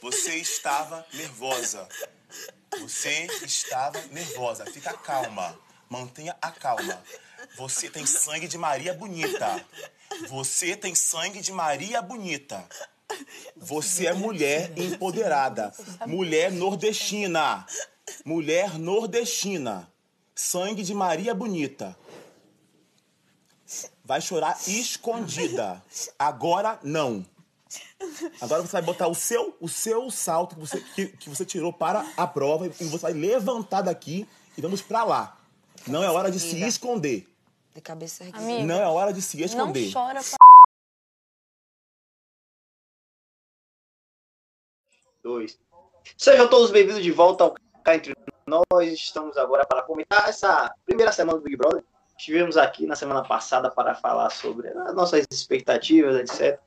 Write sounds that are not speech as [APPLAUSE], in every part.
Você estava nervosa. Você estava nervosa. Fica calma. Mantenha a calma. Você tem sangue de Maria Bonita. Você tem sangue de Maria Bonita. Você é mulher empoderada. Mulher nordestina. Mulher nordestina. Sangue de Maria Bonita. Vai chorar escondida. Agora não. Agora você vai botar o seu, o seu salto que você, que, que você tirou para a prova e você vai levantar daqui e vamos para lá. Não é hora de se esconder. De cabeça erguida. Amigo, Não é hora de se não esconder. chora pra Dois. Sejam todos bem-vindos de volta ao Cá Entre Nós. Estamos agora para comentar essa primeira semana do Big Brother. Estivemos aqui na semana passada para falar sobre as nossas expectativas, etc.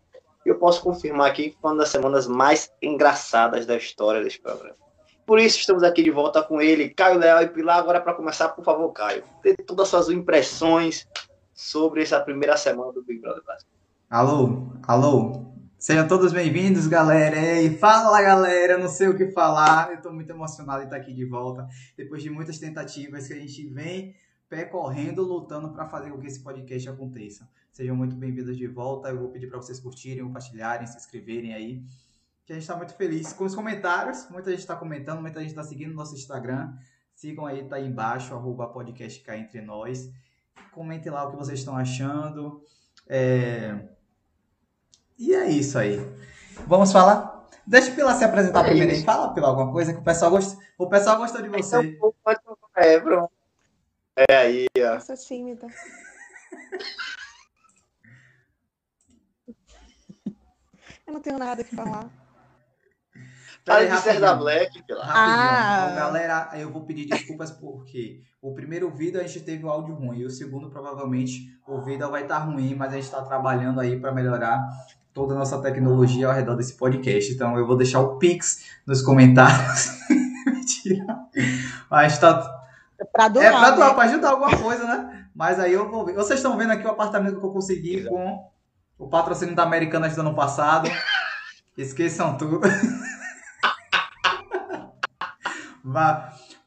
Eu posso confirmar aqui que foi uma das semanas mais engraçadas da história desse programa. Por isso, estamos aqui de volta com ele, Caio Leal e Pilar. Agora, para começar, por favor, Caio, dê todas as suas impressões sobre essa primeira semana do Big Brother Brasil. Alô, alô. Sejam todos bem-vindos, galera. E fala, galera. Não sei o que falar. Eu tô muito emocionado de estar aqui de volta. Depois de muitas tentativas que a gente vem percorrendo, lutando para fazer com que esse podcast aconteça. Sejam muito bem-vindos de volta. Eu vou pedir para vocês curtirem, compartilharem, se inscreverem aí. Que a gente está muito feliz com os comentários. Muita gente está comentando, muita gente está seguindo o nosso Instagram. Sigam aí, tá aí embaixo, arroba podcast cá entre nós. Comentem lá o que vocês estão achando. É... E é isso aí. Vamos falar? Deixa o Pilar se apresentar É primeiro aí. Fala, Pilar, alguma coisa que o pessoal gostou. O pessoal gostou de você. É, pronto. É aí, ó. Eu sou tímida. [LAUGHS] Eu não tenho nada que falar. [LAUGHS] Fala Peraí, de ser da. Black, Pilar. Rapidinho. Ah. Galera, eu vou pedir desculpas porque o primeiro vídeo a gente teve o áudio ruim e o segundo provavelmente o vídeo vai estar ruim, mas a gente está trabalhando aí para melhorar toda a nossa tecnologia ao redor desse podcast. Então eu vou deixar o Pix nos comentários. [LAUGHS] Mentira. Mas tá, É pra doar. é pra, doar, né? pra ajudar alguma coisa, né? Mas aí eu vou ver. Vocês estão vendo aqui o apartamento que eu consegui com o patrocínio da Americanas do ano passado. [LAUGHS] Esqueçam tudo. [LAUGHS]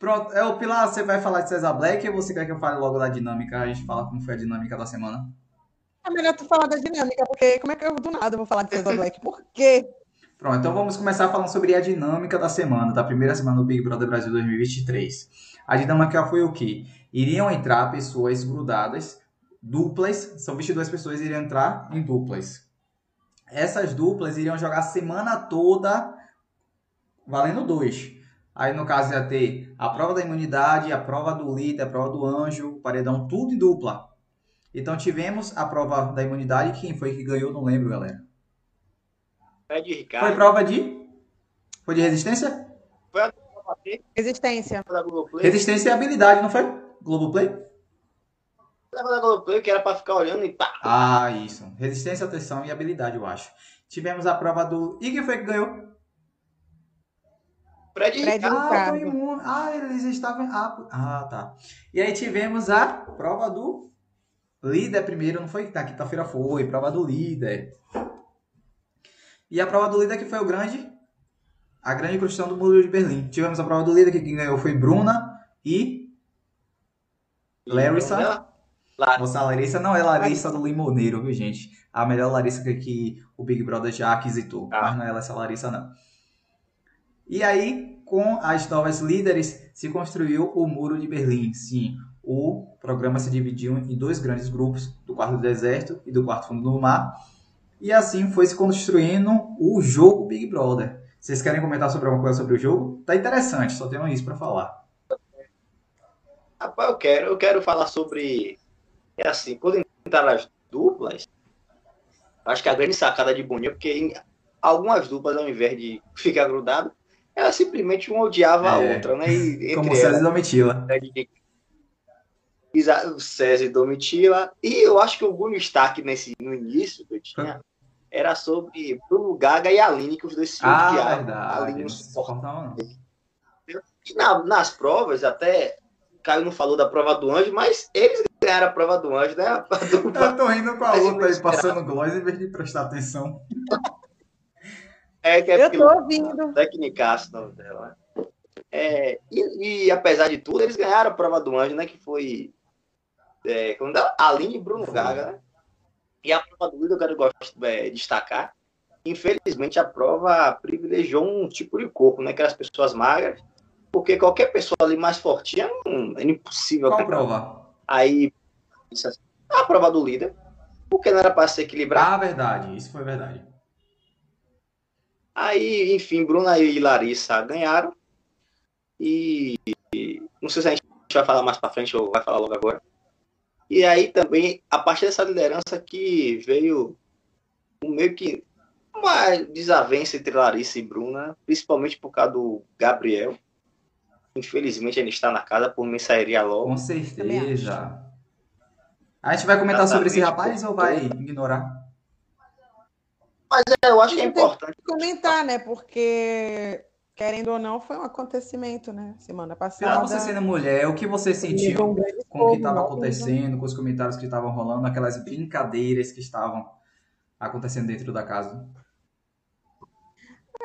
Pronto, é o Pilar, você vai falar de César Black ou você quer que eu fale logo da dinâmica? A gente fala como foi a dinâmica da semana. É melhor tu falar da dinâmica, porque como é que eu do nada vou falar de César Black? Por quê? Pronto, então vamos começar falando sobre a dinâmica da semana, da primeira semana do Big Brother Brasil 2023. A dinâmica foi o quê? Iriam entrar pessoas grudadas, duplas, são 22 pessoas iriam entrar em duplas. Essas duplas iriam jogar a semana toda valendo dois. Aí no caso ia ter a prova da imunidade, a prova do líder, a prova do anjo, paredão, tudo em dupla. Então tivemos a prova da imunidade, quem foi que ganhou, não lembro, galera. Fred Ricardo. Foi prova de? Foi de resistência? Resistência. da Globoplay. Resistência e habilidade, não foi? Globoplay? Leva da Globoplay, que era pra ficar olhando e pá. Ah, isso. Resistência, atenção e habilidade, eu acho. Tivemos a prova do. E quem foi que ganhou? Fred, Ricardo. Ah, imune. Ah, eles estavam. Ah, ah, tá. E aí tivemos a prova do líder primeiro, não foi? Na quinta-feira foi, prova do líder. E a prova do líder que foi o grande. A grande construção do muro de Berlim. Tivemos a prova do líder que quem ganhou foi Bruna e. Larissa. Moça Larissa não é Larissa do Limoneiro, viu, gente? A melhor Larissa que, que o Big Brother já aquisitou. Ah. Mas não é essa Larissa, não. E aí, com as novas líderes, se construiu o Muro de Berlim. Sim, o programa se dividiu em dois grandes grupos, do quarto do deserto e do quarto fundo do mar. E assim foi se construindo o jogo Big Brother. Vocês querem comentar sobre alguma coisa sobre o jogo? Tá interessante, só tenho isso pra falar. Rapaz, eu quero, eu quero falar sobre. É assim, quando entraram as duplas, acho que a grande sacada de Boninho, porque em algumas duplas, ao invés de ficar grudado, ela simplesmente uma odiava a É. outra, né? E, Como César elas, e Domitila. Exa- o César e Domitila. E eu acho que o Bruno Stark nesse, no início que eu tinha era sobre Bruno Gaga e Aline, que os dois se Ah, odiavam. A verdade. Aline Não suportava. E na- nas provas, até Caio não falou da prova do anjo, mas eles ganharam a prova do anjo, né? [LAUGHS] Dupla. Eu tô rindo com a outra aí, passando gloss em vez de prestar atenção. É que é Eu tô ouvindo. Tecnicaço, nome dela, né? É, e, e, apesar de tudo, eles ganharam a prova do anjo, né? Que foi é, quando ela- Aline e Bruno. Gaga, né? E a prova do líder eu quero gosto, é, destacar. Infelizmente, a prova privilegiou um tipo de corpo, né? Que eram as pessoas magras. Porque qualquer pessoa ali mais fortinha não, é impossível. Qual prova? Aí, isso assim, a prova do líder. Porque não era para se equilibrar. Ah, verdade. Isso foi verdade. Aí, enfim, Bruna e Larissa ganharam. E não sei se a gente vai falar mais pra frente ou vai falar logo agora. E aí também, a partir dessa liderança que veio meio que uma desavença entre Larissa e Bruna, principalmente por causa do Gabriel. Infelizmente ele está na casa, por mim sairia logo. Com certeza. A gente vai comentar sobre esse rapaz ou vai ignorar? Mas é, eu acho que é importante. Comentar, né? Porque, querendo ou não, foi um acontecimento, né? Semana passada. você sendo mulher, o que você sentiu com o que estava né? acontecendo, com os comentários que estavam rolando, aquelas brincadeiras que estavam acontecendo dentro da casa?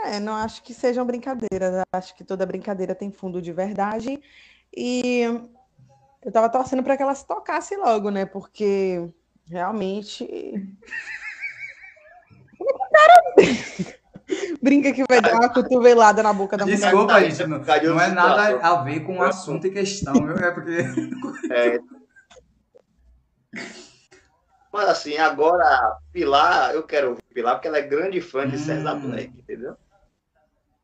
É, não acho que sejam brincadeiras. Acho que toda brincadeira tem fundo de verdade. E eu tava torcendo para que ela se tocasse logo, né? Porque realmente. [LAUGHS] Brinca que vai dar uma cotovelada na boca da mulher. Desculpa, gente, não, Caiu não é nada a ver com o assunto em questão, viu? É porque. É. Mas assim, agora, Pilar, eu quero ouvir Pilar, porque ela é grande fã de Hum. César Black, entendeu?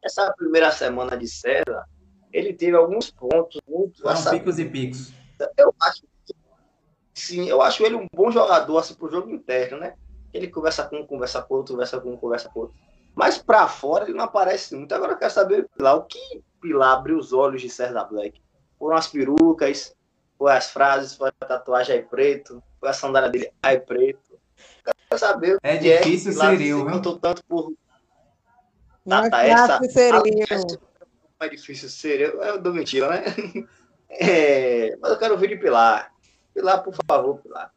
Essa primeira semana de César, ele teve alguns pontos muito. Foram essa- picos e picos. eu acho que- sim, eu acho ele um bom jogador assim pro jogo interno, né? Ele conversa com um, conversa com outro, conversa com um, conversa com outro. Mas pra fora ele não aparece muito. Agora eu quero saber, Pilar, o que Pilar abriu os olhos de César Black? Foram as perucas, foi as frases, foi a tatuagem aí preto, foi a sandália dele aí preto. Eu Quero saber o É que difícil eu, se viu? tanto por Não é Tata, essa- é difícil ser eu, eu dou mentira, né? [LAUGHS] É, mas eu quero ouvir de Pilar. Pilar, por favor, Pilar.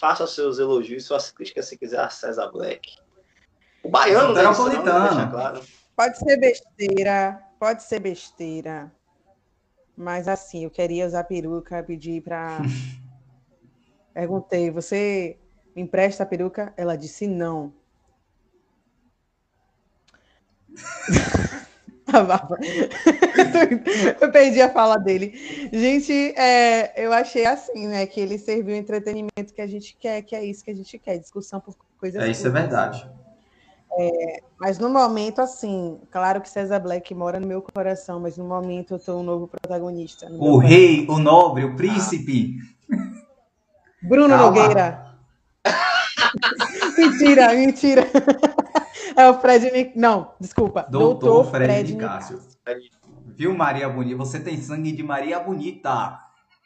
Faça os seus elogios, suas críticas, se quiser, a César Black. O baiano, né? Deixa claro. Pode ser besteira, pode ser besteira. Mas assim, eu queria usar peruca, pedir pra. [LAUGHS] Perguntei, você me empresta a peruca? Ela disse não. [LAUGHS] Eu perdi a fala dele. Gente, é, eu achei assim, né? Que ele serviu o entretenimento que a gente quer, que é isso que a gente quer, discussão por coisas É, isso é verdade. Mas no momento, assim, claro que César Black mora no meu coração, mas no momento eu tô um novo protagonista. no O rei, o nobre, o príncipe. coração. Bruno Calma. Nogueira. [LAUGHS] mentira, mentira. É o Fred. Não, desculpa. Doutor Fred Nic- Cássio. Viu, Maria Bonita? Você tem sangue de Maria Bonita.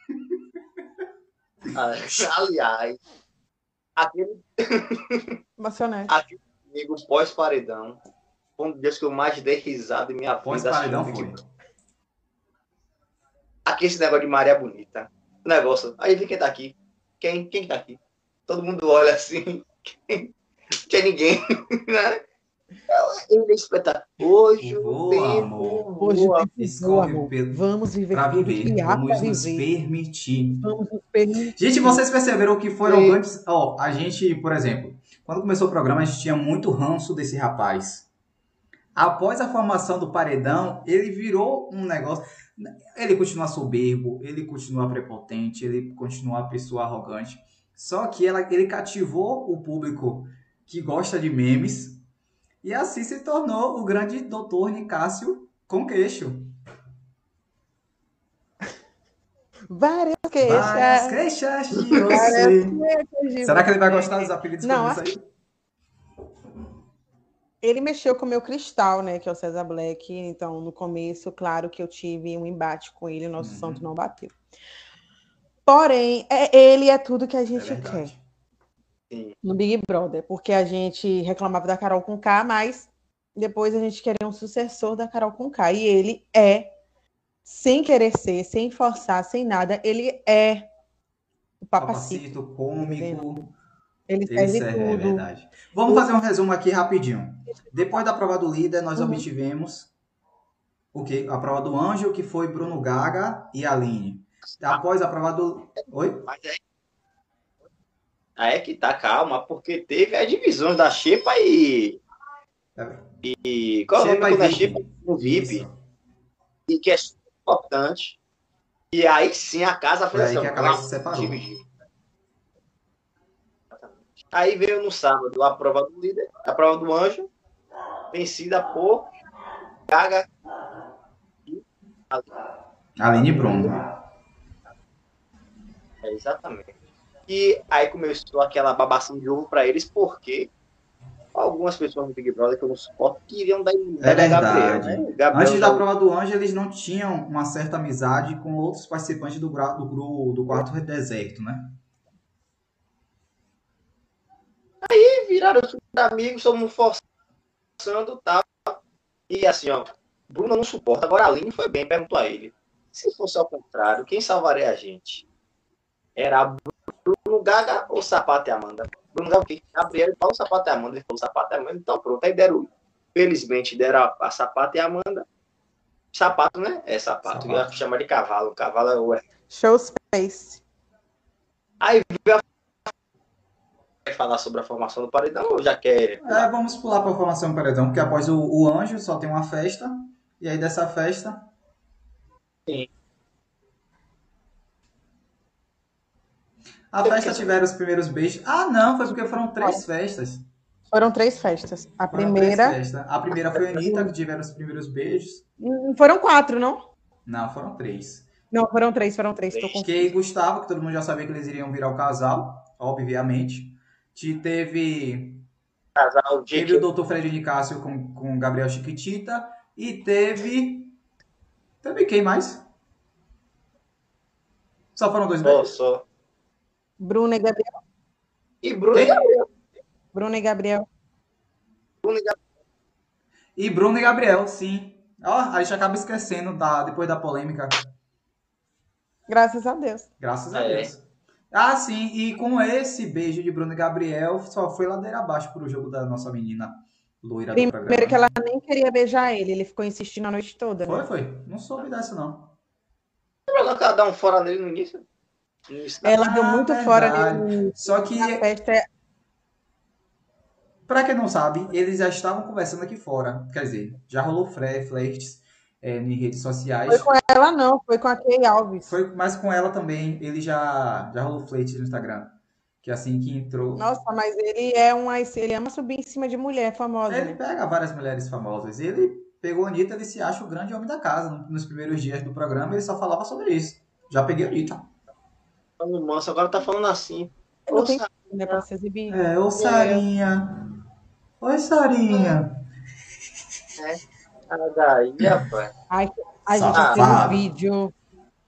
[LAUGHS] Ah, aliás, aquele [LAUGHS] Emocionante. amigo pós-paredão foi um dos que eu mais dei risada em minha vida. Pós-paredão assistindo foi. Big Brother. Aqui esse negócio de Maria Bonita. O negócio. Aí vem quem tá aqui. Quem? Quem tá aqui? Todo mundo olha assim. [LAUGHS] Quem? Não tinha ninguém. Né? Ele é espetáculo. Hoje o tempo amor. Hoje pelo- Vamos viver Pra tudo viver. Vamos pra nos viver. permitir. Vamos nos permitir. Gente, vocês perceberam que foram grandes. Ó, a gente, por exemplo, quando começou o programa, a gente tinha muito ranço desse rapaz. Após a formação do paredão, ele virou um negócio. Ele continua soberbo, ele continua prepotente, ele continua uma pessoa arrogante. Só que ela, ele cativou o público que gosta de memes. E assim se tornou o grande doutor Nicásio com queixo. Várias Várias queixas. de Várias você. queixas de Será que ele vai você. gostar dos apelidos Não, que eu aí? Ele mexeu com o meu cristal, né? Que é o César Black. Então, no começo, claro que eu tive um embate com ele, nosso Uhum. santo não bateu. Porém, é, ele é tudo que a É gente quer verdade. no Big Brother, porque a gente reclamava da Carol com K, mas depois a gente queria um sucessor da Carol com K. E ele é, sem querer ser, sem forçar, sem nada, ele é o papacito. Papacito, cômico. Ele Ele serve serve, é tudo. verdade. Vamos fazer um resumo aqui rapidinho. Depois da prova do líder, nós Uhum. obtivemos o quê? A prova do anjo, que foi Bruno Gaga e Aline. Após a prova do. Oi? Mas aí, aí é que tá, calma, porque teve as divisões da Xepa e. E. Qual é o nome e da. Xepa? No VIP. Isso. E que é super importante. E aí sim a casa Foi fez assim, que a ó, casa se separou. dividiu. Aí veio no sábado a prova do líder, a prova do anjo, vencida por Gaga e Aline Bruno. É, exatamente. E aí começou aquela babação de ovo pra eles, porque algumas pessoas do Big Brother que eu não suporto queriam dar É a Gabriel. Né? Gabriel Antes da prova do anjo, eles não tinham uma certa amizade com outros participantes do, do, gru- do quarto deserto, né? E viraram super amigos, mundo forçando e tal. E assim, ó, Bruno não suporta. Agora a Aline foi bem, perguntou a ele. Se fosse ao contrário, quem salvaria a gente? Era Bruno Gaga ou Sapato e Amanda? Bruno Gaga o quê? Gabriel ele falou Sapato e Amanda. Ele falou Sapato e Amanda, então pronto. Aí deram, felizmente, deram a, a Sapato e Amanda. Sapato, né? É sapato. Sapato. Eu chamo de cavalo. Cavalo é o Show Space. Quer falar sobre a formação do paredão ou já quer. É, vamos pular para a formação do paredão, porque após o, o anjo só tem uma festa, e aí dessa festa. Sim. A festa tiveram os primeiros beijos. Ah, não, foi porque foram três festas. Foram três festas. A Foram primeira. festas. A primeira foi a Anitta, que tiveram os primeiros beijos. Hum, Foram quatro, não? Não, foram três. Não, foram três, foram três. Tô Três. Que Gustavo, que todo mundo já sabia que eles iriam virar o casal, obviamente. Te teve Casal de Teve o Dr. Fred Nicásio com, com Gabriel Chiquitita. E teve. Teve quem mais? Só foram dois Só, beijos? só. Bruna e Gabriel. E Bruno Quem? Bruna e Gabriel. E Bruno e Gabriel, sim. Ó, a gente acaba esquecendo da, depois da polêmica. Graças a Deus. Graças a É. Deus. Ah, sim. E com esse beijo de Bruno e Gabriel, só foi ladeira abaixo pro jogo da nossa menina loira do programa. Primeiro que ela nem queria beijar ele, ele ficou insistindo a noite toda. Foi, Né? foi. Não soube dessa, não. Ela dá um fora nele no início? Da- Ela deu muito verdade. fora nele Só que festa. é- Pra quem não sabe, eles já estavam conversando aqui fora. Quer dizer, já rolou flertes é, em redes sociais. Foi com ela, não, foi com a Kay Alves. Foi, mas com ela também, ele já, já rolou flerte no Instagram. Que assim que entrou. Nossa, mas ele é uma. Ele ama subir em cima de mulher famosa. Ele né? pega várias mulheres famosas. Ele pegou a Anitta, ele se acha o grande homem da casa. Nos primeiros dias do programa, ele só falava sobre isso. Já peguei a Anitta. Falando manso, agora tá falando assim. Não Ô, tem Sa- né, pra se exibir. É, ô Sarinha. Oi, Sarinha. Ah, daí, rapaz. Ai, a gente fez um vídeo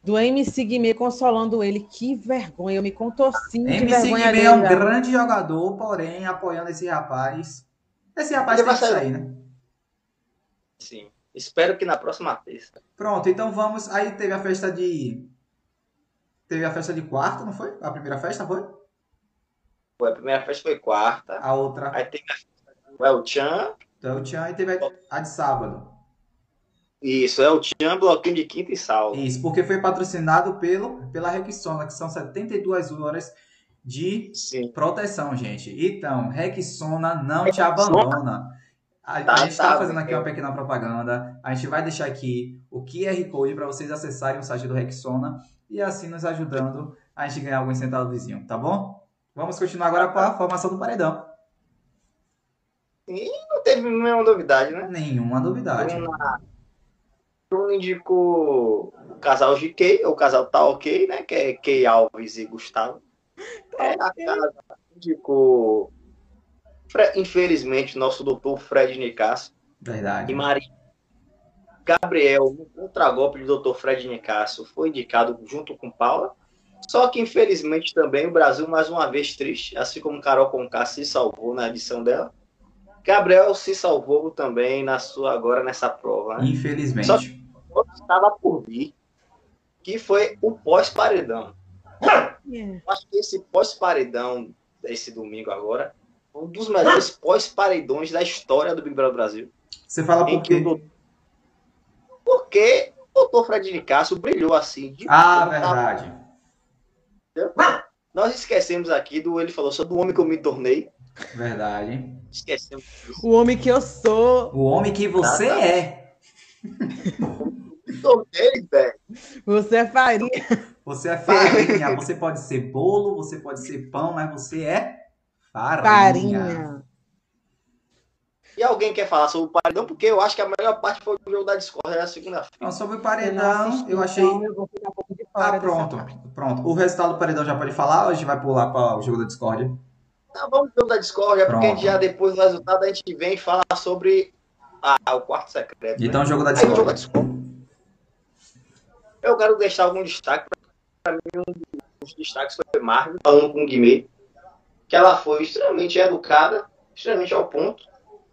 do MC Guimê consolando ele. Que vergonha, eu me contorci de MC vergonha Guimê é um grande jogador, porém apoiando esse rapaz. Esse rapaz Ele tem vai sair. sair, né? Sim. Espero que na próxima terça. Pronto, então vamos. Aí teve a festa de. Teve a festa de quarta, não foi? A primeira festa foi? Foi, a primeira festa foi quarta. A outra Aí teve a festa do El Chan. do El Chan e teve a, a de sábado. Isso, El Chan, bloquinho de quinta e salvo. Isso, porque foi patrocinado pelo, pela Rexona, que são 72 horas de Sim. proteção, gente. Então, Rexona não te abandona. A, a Tá, gente está tá, fazendo aqui meu. uma pequena propaganda. A gente vai deixar aqui o QR Code para vocês acessarem o site do Rexona e assim nos ajudando a gente ganhar alguns centavos vizinho, tá bom? Vamos continuar agora com a formação do paredão. Não teve nenhuma novidade, né? Nenhuma novidade. Bruna, Bruno indicou o casal GK, ou o casal tá ok, né? Que é Key Alves e Gustavo. É, a casa indicou, infelizmente, nosso doutor Fred Nicasso Verdade. e Maria. Gabriel, no contragolpe do doutor Fred Nicasso, foi indicado junto com Paula. Só que, infelizmente, também o Brasil, mais uma vez, triste, assim como Carol Conká se salvou na edição dela. Gabriel se salvou também na sua agora nessa prova. Né? Infelizmente. Só- Outro estava por vir, que foi o pós-paredão. É. Eu acho que esse pós-paredão, esse domingo agora, um dos melhores pós-paredões da história do Big Brother Brasil. Você fala por que o quê? Porque o doutor Fred Nicasso brilhou assim. de Ah, verdade. Nós esquecemos aqui do. Ele falou só do homem que eu me tornei. Verdade. Esquecemos disso. O homem que eu sou, O homem que você tá. é. Me tornei, velho. você é farinha. Você é farinha. Você pode ser bolo, você pode ser pão, mas você é farinha. Farinha. E alguém quer falar sobre o paredão? Porque eu acho que a melhor parte foi o jogo da Discord na segunda-feira. Sobre o paredão, eu achei. eu vou ficar um pouco de fora Ah, pronto. Pronto. O resultado do paredão já pode falar ou a gente vai pular para o jogo da Discord? Tá, vamos pro jogo da Discord, é porque Pronto. já depois do resultado a gente vem e fala sobre ah, o quarto secreto. né? Então, jogo da Aí, o jogo da. Eu quero deixar algum destaque. Para mim, um dos destaques foi Marvel, falando com o Guimê, que ela foi extremamente educada, extremamente ao ponto.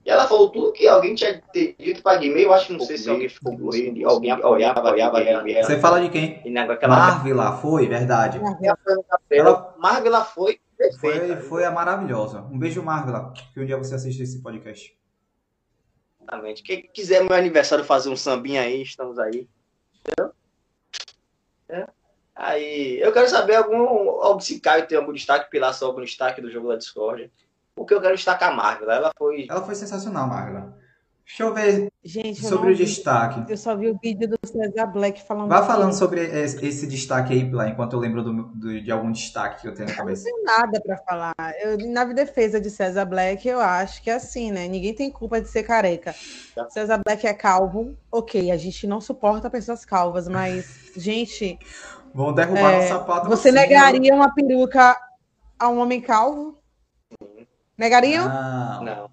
E ela falou tudo que alguém tinha dito para Guimê. Eu acho que não sei se alguém ficou com medo, alguém apoiava, apoiava ela. Você fala de quem? Marvel lá, foi, verdade. ela... Marvel ela foi Foi, perfeita. foi a maravilhosa. Um beijo, Marvel, que um dia você assiste esse podcast. Exatamente. Quem quiser meu aniversário fazer um sambinha aí, estamos aí. Entendeu? É. Aí, eu quero saber algum, algum se Caio tem algum destaque, Pilar só algum destaque do jogo da Discord. Porque eu quero destacar a Marvel. Ela foi. Ela foi sensacional, Marvel. Deixa eu ver Gente, eu sobre o vi. destaque. Eu só vi o vídeo do César Black falando. Vá que- falando sobre esse esse destaque aí, Pilar, enquanto eu lembro do- do- de algum destaque que eu tenho na Eu não cabeça. tenho nada pra falar. Eu, na defesa de César Black, eu acho que é assim, né? Ninguém tem culpa de ser careca. Tá. César Black é calvo, ok. A gente não suporta pessoas calvas, mas, gente, Vão derrubar É, o sapato. você assim, negaria uma peruca a um homem calvo? Negariam? Não. Não.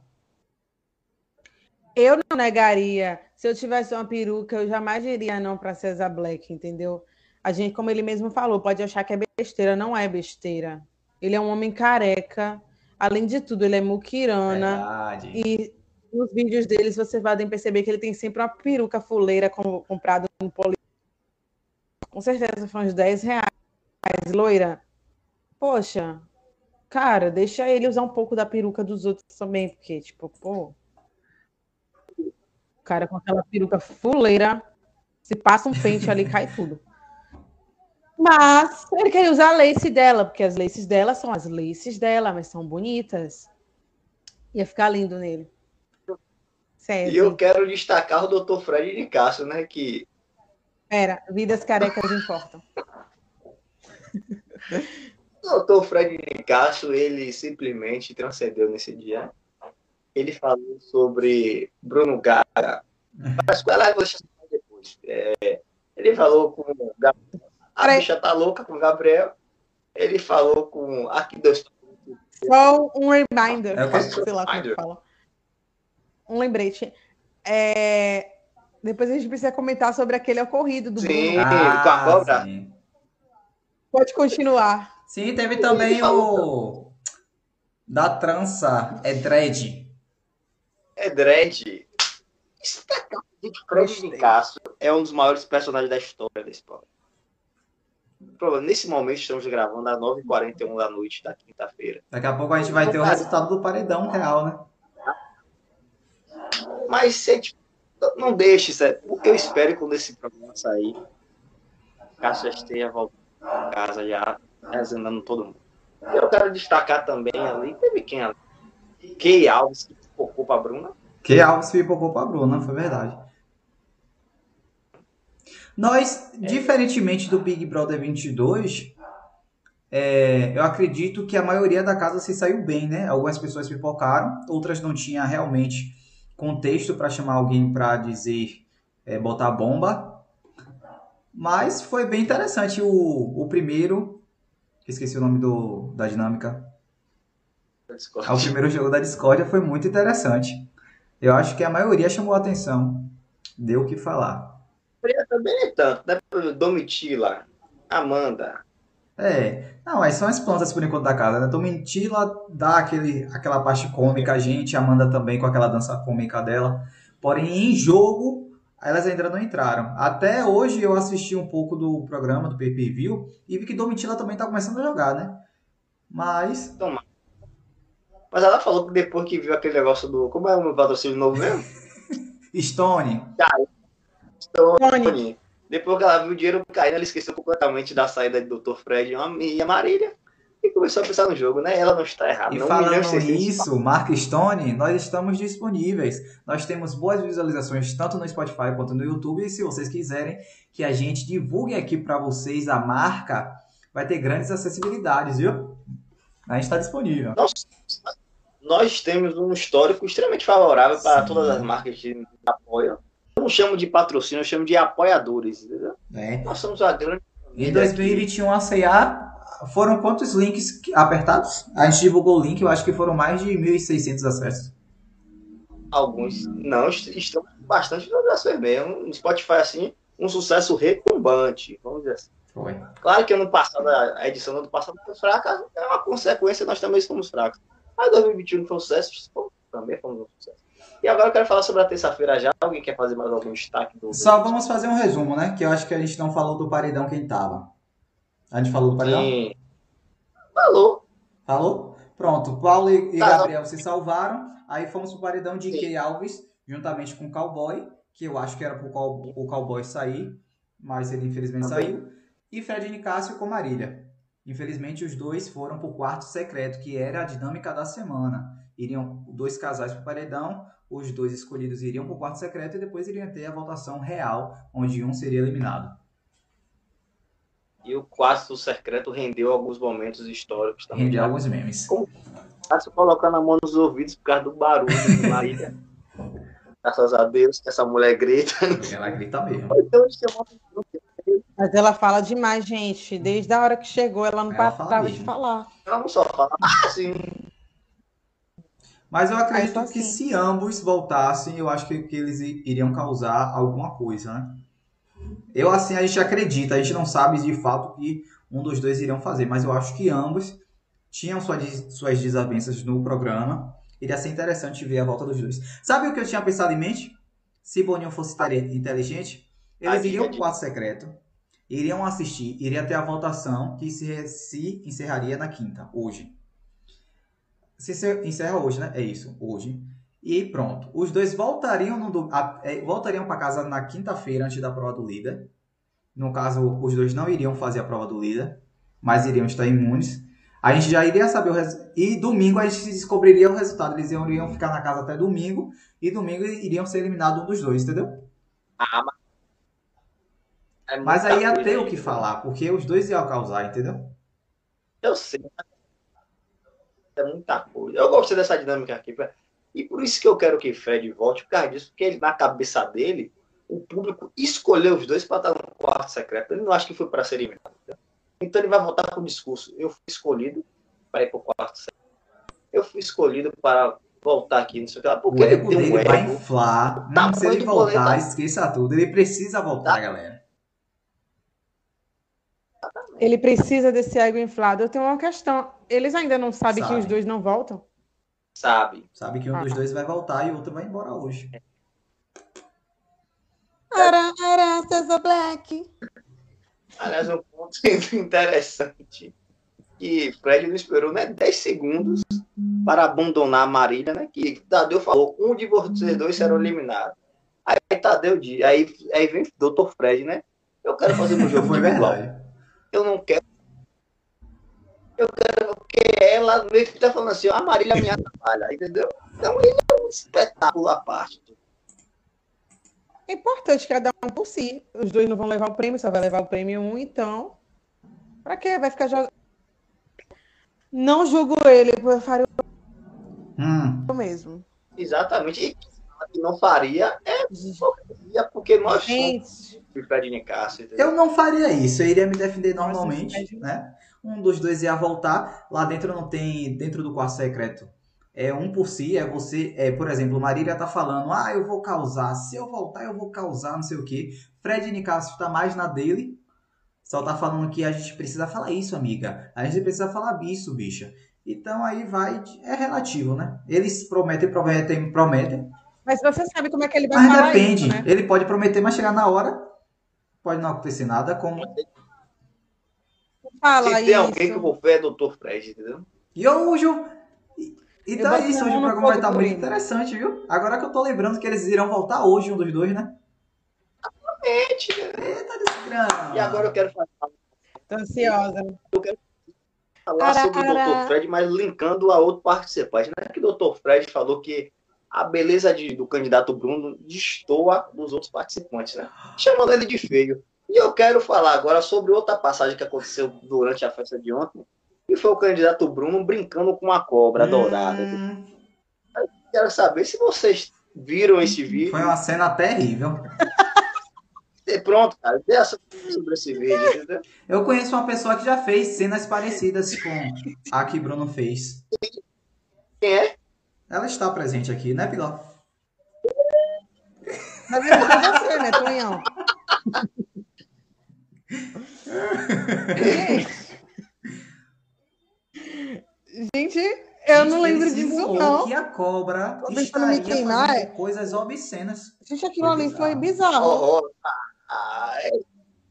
Eu não negaria. Se eu tivesse uma peruca, eu jamais diria não para César Black, entendeu? A gente, como ele mesmo falou, pode achar que é besteira, não é besteira. Ele é um homem careca. Além de tudo, ele é muquirana. Verdade. E nos vídeos deles você vai perceber que ele tem sempre uma peruca fuleira com, comprada no poli. Com certeza foi uns 10 reais, loira. Poxa, cara, deixa ele usar um pouco da peruca dos outros também, porque, tipo, pô. O cara com aquela peruca fuleira, se passa um pente ali, cai tudo. Mas ele queria usar a lace dela, porque as laces dela são as laces dela, mas são bonitas. Ia ficar lindo nele. Sério. E eu quero destacar o Dr. Fred de Castro, né? Que Pera, vidas carecas importam. [LAUGHS] o Dr. Fred de Castro, ele simplesmente transcendeu nesse dia. Ele falou sobre Bruno Gaga. Mas vou deixar pra depois. É, ele falou com o Gabriel. A Peraí. bicha tá louca com o Gabriel. Ele falou com. Aqui dois. Só um reminder, É o quê? sei lá como Reminder. fala. Um lembrete. É, Depois a gente precisa comentar sobre aquele ocorrido do Sim. Bruno. com a cobra? Ah, sim. Pode continuar. Sim, teve também o. Da trança, é dread. É Dredd. Espetáculo de Fred de Castro é um dos maiores personagens da história desse programa. Nesse momento estamos gravando às 9h41 da noite da quinta-feira. Daqui a pouco a gente vai ter o resultado do paredão real, né? Mas você, tipo, não deixe isso. é- Eu espero que quando esse programa sair, Cássio já esteja voltando pra casa já, resenando todo mundo. Eu quero destacar também ali, teve quem ali? Key Alves, que focou pra Bruna. Que Alves pipocou pra Bruna, foi verdade. Nós, diferentemente do Big Brother 22, é, eu acredito que a maioria da casa se saiu bem, né? Algumas pessoas pipocaram, outras não tinham realmente contexto para chamar alguém para dizer, é, botar bomba. Mas foi bem interessante o, o primeiro, esqueci o nome do, da dinâmica, o primeiro jogo da Discordia foi muito interessante. Eu acho que a maioria chamou a atenção. Deu o que falar. Também nem tanto, né? Domitila, Amanda. É, não, mas são as plantas por enquanto da casa, né? Domitila dá aquele, aquela parte cômica, a gente, a Amanda também com aquela dança cômica dela. Porém, em jogo, elas ainda não entraram. Até hoje eu assisti um pouco do programa, do pay-per-view, e vi que Domitila também tá começando a jogar, né? Mas, Mas ela falou que depois que viu aquele negócio do. Como é o meu patrocínio novo mesmo? [LAUGHS] Stone. Stone. Depois que ela viu o dinheiro caindo, ela esqueceu completamente da saída do Dr. Fred e a Marília. E começou a pensar no jogo, né? Ela não está errada. E não falando nisso, Mark Stone, nós estamos disponíveis. Nós temos boas visualizações tanto no Spotify quanto no YouTube. E se vocês quiserem que a gente divulgue aqui para vocês a marca, vai ter grandes acessibilidades, viu? A gente está disponível. Nós, nós temos um histórico extremamente favorável para Sim. todas as marcas de apoio. Eu não chamo de patrocínio, eu chamo de apoiadores, entendeu? É. Nós somos a grande. Em 2021, a CEA foram quantos links apertados? A gente divulgou o link, eu acho que foram mais de 1.600 acessos. Alguns. Não, estão bastante visualizações mesmo. No Spotify, assim, um sucesso retumbante, vamos dizer assim. Foi. Claro que ano passado, a edição do ano passado foi fraca, é uma consequência, nós também somos fracos. Mas 2021 foi um sucesso, também foi um sucesso. E agora eu quero falar sobre a terça-feira já. Alguém quer fazer mais algum destaque? Do... Só vamos fazer um resumo, né? Que eu acho que a gente não falou do paredão quem tava. A gente falou do paredão? Sim. Falou. Falou? Pronto. Paulo e tá, Gabriel se salvaram. Aí fomos pro paredão de Key Alves, juntamente com o Cowboy, que eu acho que era pro o Cowboy sair, mas ele infelizmente Também. saiu. E Fred Nicásio com Marília. Infelizmente, os dois foram pro quarto secreto, que era a dinâmica da semana. Iriam dois casais pro paredão, os dois escolhidos iriam pro quarto secreto e depois iriam ter a votação real, onde um seria eliminado. E o quarto secreto rendeu alguns momentos históricos também. Rendeu alguns memes. Como fácil colocando a mão nos ouvidos por causa do barulho de Marília. [LAUGHS] Graças a Deus que essa mulher grita. Ela grita mesmo. Mas ela fala demais, gente. Desde a hora que chegou, ela não ela parava de falar. Ela não só fala. Ah, sim. Mas eu acredito assim. que se ambos voltassem, eu acho que, que eles iriam causar alguma coisa, né? Eu, assim, a gente acredita, a gente não sabe de fato que um dos dois iriam fazer, mas eu acho que ambos tinham suas, suas desavenças no programa. Iria ser interessante ver a volta dos dois. Sabe o que eu tinha pensado em mente? Se Boninho fosse inteligente, eles iriam pro quarto secreto, iriam assistir, iria ter a votação que se, se encerraria na quinta, hoje. Se encerra hoje, né? É isso, hoje. E pronto. Os dois voltariam, no, é, voltariam para casa na quinta-feira antes da prova do líder. No caso, os dois não iriam fazer a prova do líder, mas iriam estar imunes. A gente já iria saber o resultado. E domingo a gente descobriria o resultado. Eles iriam ficar na casa até domingo. E domingo iriam ser eliminados um dos dois, entendeu? Ah, mas. É mas aí ia ter o que falar, porque os dois iam causar, entendeu? Eu sei. É muita coisa. Eu gostei dessa dinâmica aqui. E por isso que eu quero que Fred volte, por causa disso, porque ele, na cabeça dele, o público escolheu os dois para estar no quarto secreto. Ele não acha que foi para ser eliminado. Então ele vai voltar com o discurso. Eu fui escolhido para ir para o quarto secreto. Eu fui escolhido para voltar aqui, não sei o que lá. Porque o ego dele um vai inflar. Não, se ele voltar, esqueça tudo. Ele precisa voltar, tá. galera. Ele precisa desse ego inflado. Eu tenho uma questão. Eles ainda não sabem Sabe. que os dois não voltam? Sabe. Sabe que um dos dois vai voltar e o outro vai embora hoje. Ara, ara, César Black. Aliás, um ponto [LAUGHS] interessante que Fred não esperou né, 10 segundos para abandonar a Marília, né? Que Tadeu falou, um de vocês dois serão eliminados. Aí Tadeu diz, aí, aí vem o Dr. Fred, né? Eu quero fazer um jogo [LAUGHS] Foi igual. Eu não quero eu quero que ela meio que tá falando assim, a Marília me atrapalha, entendeu? Então ele é um espetáculo à parte. É importante cada um por si. Os dois não vão levar o prêmio, só vai levar o prêmio um, então. Pra quê? Vai ficar jogando. Não julgo ele, eu faria hum. o mesmo. Exatamente. E que não faria é porque nós Gente. somos de. Eu não faria isso, eu iria me defender normalmente, né? Um dos dois ia voltar. Lá dentro não tem, dentro do quarto secreto, é um por si, é você, é, por exemplo, Marília tá falando, ah, eu vou causar, se eu voltar eu vou causar, não sei o que. Fred Nicasso tá mais na dele, só tá falando que a gente precisa falar isso, amiga. A gente precisa falar isso, bicha. Então aí vai, é relativo, né? Eles prometem, prometem, prometem. Mas você sabe como é que ele vai mas falar depende. Isso, né? Ele pode prometer, mas chegar na hora pode não acontecer nada, como Fala Se tem alguém que eu vou ver é Dr. Fred, entendeu? E eu uso. Então é isso, hoje o programa vai estar muito interessante, viu? Agora que eu tô lembrando que eles irão voltar hoje, um dos dois, né? Exatamente. Eita, desgrama. E agora eu quero falar. Tô ansiosa. Eu quero falar sobre o Dr. Fred, mas linkando a outro participante. Não é que o Dr. Fred falou que a beleza de, do candidato Bruno destoa dos outros participantes, né? Chamando ele de feio. E eu quero falar agora sobre outra passagem que aconteceu durante a festa de ontem, que foi o candidato Bruno brincando com uma cobra Hum, dourada. Quero saber se vocês viram esse vídeo. Foi uma cena terrível. E pronto, cara, dê sobre esse vídeo, entendeu? Eu conheço uma pessoa que já fez cenas parecidas com a que Bruno fez. Quem é? Ela está presente aqui, né, Piló? Na verdade, é você, né, Tonhão? [LAUGHS] Gente, eu não Ele lembro disso, não. que a cobra Tô tentando me queimar, fazendo coisas obscenas. Gente, aquilo ali foi bizarro. bizarro. Ó, ó, ah, é,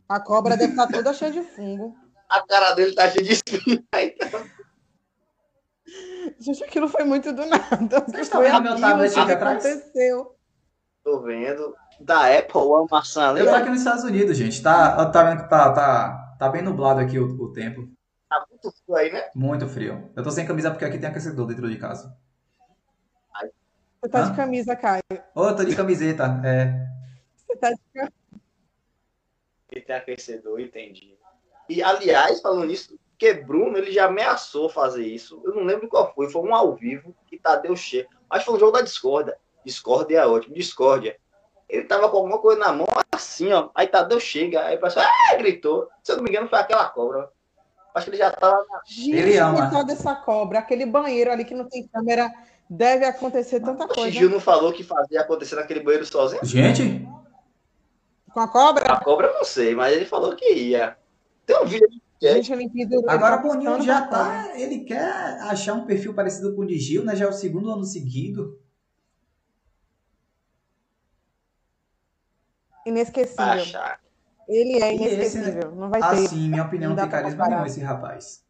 A cobra deve estar toda cheia de fungo. a cara dele tá cheia de espinha. Então, Gente, aquilo foi muito do nada. Vocês estão Foi vendo meu tablet que aqui atrás? aconteceu. tô vendo. Da Apple, a maçã ali. Eu tô aqui nos Estados Unidos, gente. Tá, tá vendo que tá, tá, tá bem nublado aqui o, o tempo. Tá muito frio aí, né? Muito frio. Eu tô sem camisa porque aqui tem aquecedor dentro de casa. Você tá Hã? de camisa, Caio. Ô, eu tô de camiseta. É. Você tá de camisa. Ele tem aquecedor, entendi. E, aliás, falando nisso, porque Bruno, ele já ameaçou fazer isso. Eu não lembro qual foi. Foi um ao vivo que Tadeu Che. Mas foi um jogo da discorda. Discordia é ótimo. Discórdia. Ele tava com alguma coisa na mão, assim, ó. Aí Tadeu chega, aí o pessoal ah, gritou. Se eu não me engano, foi aquela cobra. Acho que ele já tava na Gente, Ele ama. coitado dessa cobra. Aquele banheiro ali que não tem câmera. Deve acontecer tanta O coisa. Gil não falou que fazia acontecer naquele banheiro sozinho? Gente, Com a cobra? A cobra eu não sei, mas ele falou que ia. Tem um vídeo de É. Gente, ele agora tá o Boninho já tá. Ele quer achar um perfil parecido com o de Gil, né? Já é o segundo ano seguido. Inesquecível. Ele é E esse, inesquecível. Não vai ter. Assim, minha opinião, Não dá tem carisma nenhum esse rapaz.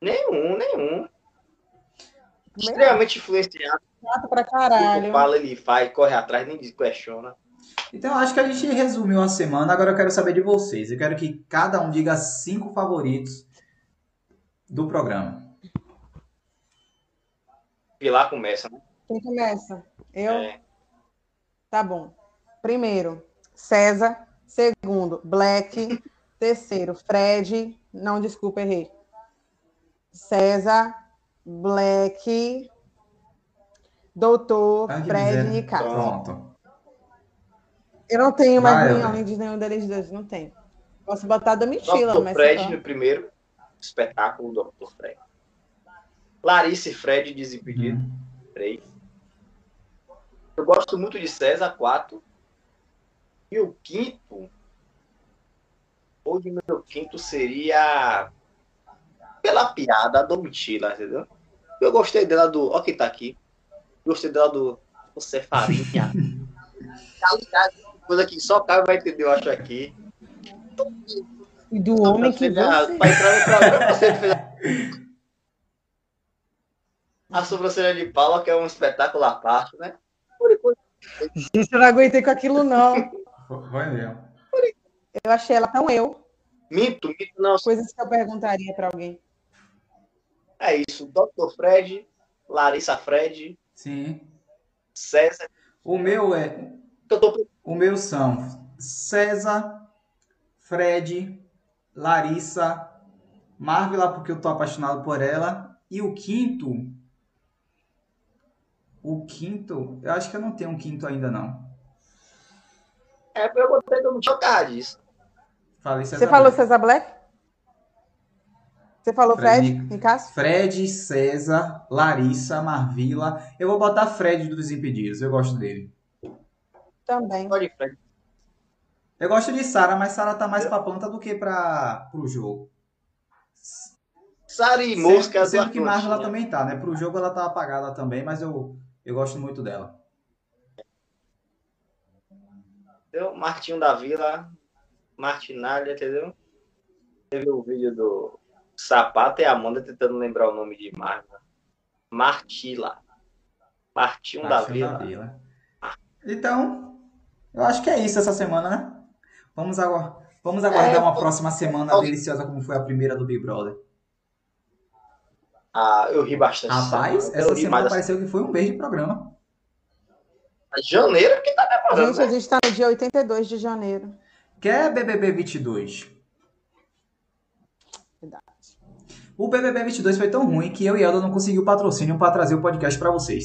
Nenhum, nenhum. Extremamente influenciado. chato pra caralho. fala, ele faz, corre atrás, nem questiona. Então, acho que a gente resumiu a semana. Agora eu quero saber de vocês. Eu quero que cada um diga cinco favoritos do programa. Pilar começa, né? Quem começa? Eu? É. Tá bom. Primeiro, César. Segundo, Black. [LAUGHS] Terceiro, Fred. Não, desculpa, errei. César, Black, Doutor, que Fred e Cássio. Pronto. Eu não tenho mais Vai, nenhum, além de nenhum deles dois. Não tenho. Posso botar Domitila, Dr. mas. Fred sei lá. no primeiro espetáculo do Dr. Fred. Larissa e Fred Desimpedido, Hum. 3. Eu gosto muito de César, 4. E o quinto, hoje meu quinto seria pela piada a Domitila, entendeu? Eu gostei dela do. Ó, quem tá aqui. Gostei dela do. Você é farinha. Coisa que só o Caio vai entender, eu acho aqui. E do homem que Sobrancelha- você. Pra entrar no programa, você fez a sobrancelha de Paula, que é um espetáculo à parte, né? Gente, eu não aguentei com aquilo, não. Foi mesmo. Eu achei ela tão eu. Minto, minto, não. Coisas que eu perguntaria pra alguém. É isso. Dr. Fred, Larissa Fred, Sim. César. O meu é. Eu tô O meu são César, Fred, Larissa, Marvila, porque eu tô apaixonado por ela. E o quinto. O quinto. Eu acho que eu não tenho um quinto ainda, não. É, eu botei todo mundo chocado disso. Falei César. Você falou. César Black? Você falou Fred Fred, em Cássio? Fred, César, Larissa, Marvila. Eu vou botar Fred do Desimpedidos. Eu gosto dele. Também. Pode Fred. Eu gosto de Sara, mas Sara tá mais pra planta do que pra, pro jogo. Sara e Mosca, as Sendo duas que Marvila também tá, né? Pro jogo ela tá apagada também, mas eu, eu gosto muito dela. Entendeu? Martinho da Vila, Martinalha, entendeu? Teve o vídeo do Sapato e Amanda tentando lembrar o nome de Marvel. Martila. Martinho da Martinho da Vila. Vila. Então, eu acho que é isso essa semana, né? Vamos agora. Vamos aguardar É, uma próxima semana deliciosa como foi a primeira do Big Brother. Ah, eu ri bastante. Rapaz, essa semana mais pareceu que foi um mês de programa. Assim. Janeiro que tá demorando, Gente, a né? gente tá no dia 82 de janeiro. Quer BBB 22? Verdade. O BBB 22 foi tão ruim que eu e ela não conseguiu patrocínio para trazer o podcast para vocês.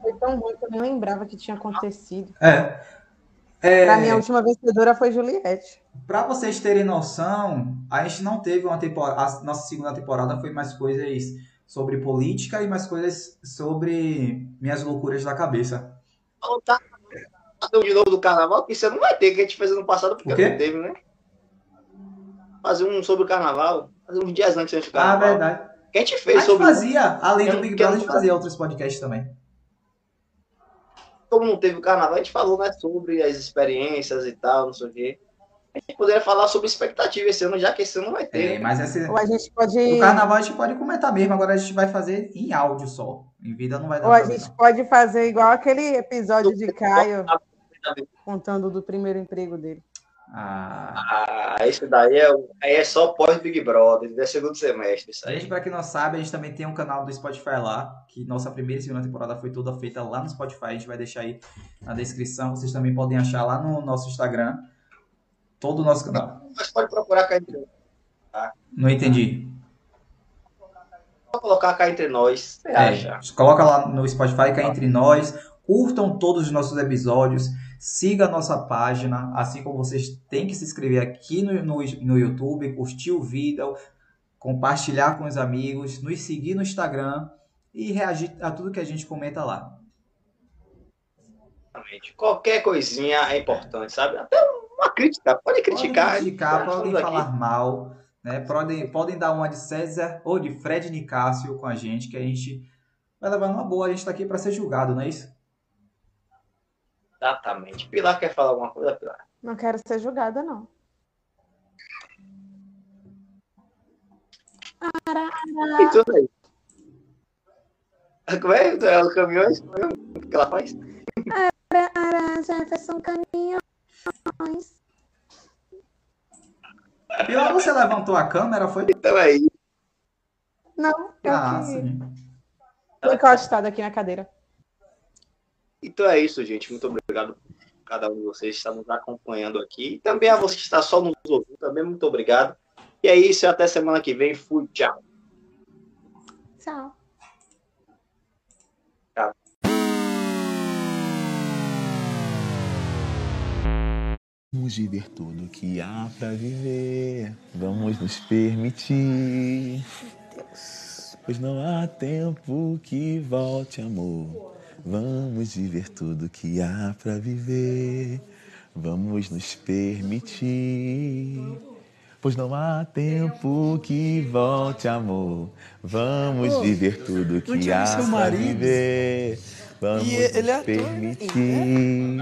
Foi tão ruim que eu nem lembrava que tinha acontecido. É. É, Pra mim, a última vencedora foi Juliette. Pra vocês terem noção, a gente não teve uma temporada. A nossa segunda temporada foi mais coisas sobre política e mais coisas sobre minhas loucuras da cabeça. Então tá. De novo do carnaval, que você não vai ter, que a gente fez ano passado, porque não teve, né? Fazer um sobre o carnaval, fazer uns dias antes do Ah, carnaval. verdade. Que a gente A fez gente sobre. fazia, além do Big Brother, a gente fazia outros podcasts também. Como não teve o carnaval, a gente falou né, sobre as experiências e tal, não sei o quê. A gente poderia falar sobre expectativa esse ano, já que esse ano não vai ter. É, mas esse, Ou a gente pode. o carnaval a gente pode comentar mesmo, agora a gente vai fazer em áudio só. Em vida não vai dar Ou a gente não. pode fazer igual aquele episódio de Caio contando do primeiro emprego dele. Ah, Ah, esse daí é, é só pós-Big Brother, é segundo semestre, isso aí. Gente, pra quem não sabe, a gente também tem um canal do Spotify lá, que nossa primeira e segunda temporada foi toda feita lá no Spotify. A gente vai deixar aí na descrição. Vocês também podem achar lá no nosso Instagram todo o nosso canal. Mas pode procurar cá entre Não entendi. Só colocar cá entre nós, você É, acha? coloca lá no Spotify é entre nós. Curtam todos os nossos episódios. Siga a nossa página. Assim como vocês têm que se inscrever aqui no, no, no YouTube, curtir o vídeo, compartilhar com os amigos, nos seguir no Instagram e reagir a tudo que a gente comenta lá. Qualquer coisinha é importante, sabe? Até uma crítica, pode criticar. Podem criticar, podem estamos aqui. falar mal, né? Podem, podem dar uma de César ou de Fred Nicásio com a gente, que a gente vai levar numa boa. A gente tá aqui para ser julgado, não é isso? Exatamente. Pilar quer falar alguma coisa, Pilar? Não quero ser julgada, não. E tudo aí. Como é? É o caminhões? O que ela faz? Ara, Jefferson Caminhões. Pilar, você levantou a câmera, foi? Então é isso. Não, eu Ah, que- sim. tô encostada aqui na cadeira. Então é isso, gente. Muito obrigado a cada um de vocês que está nos acompanhando aqui. E também a você que está só nos ouvindo, também muito obrigado. E é isso, até semana que vem. Fui, tchau. Tchau. Vamos viver tudo que há pra viver. Vamos nos permitir. Pois não há tempo que volte, amor. Vamos viver tudo que há pra viver. Vamos nos permitir. Pois não há tempo que volte, amor. Vamos viver tudo que tinha há marido. viver. Vamos é nos ator, né? permitir.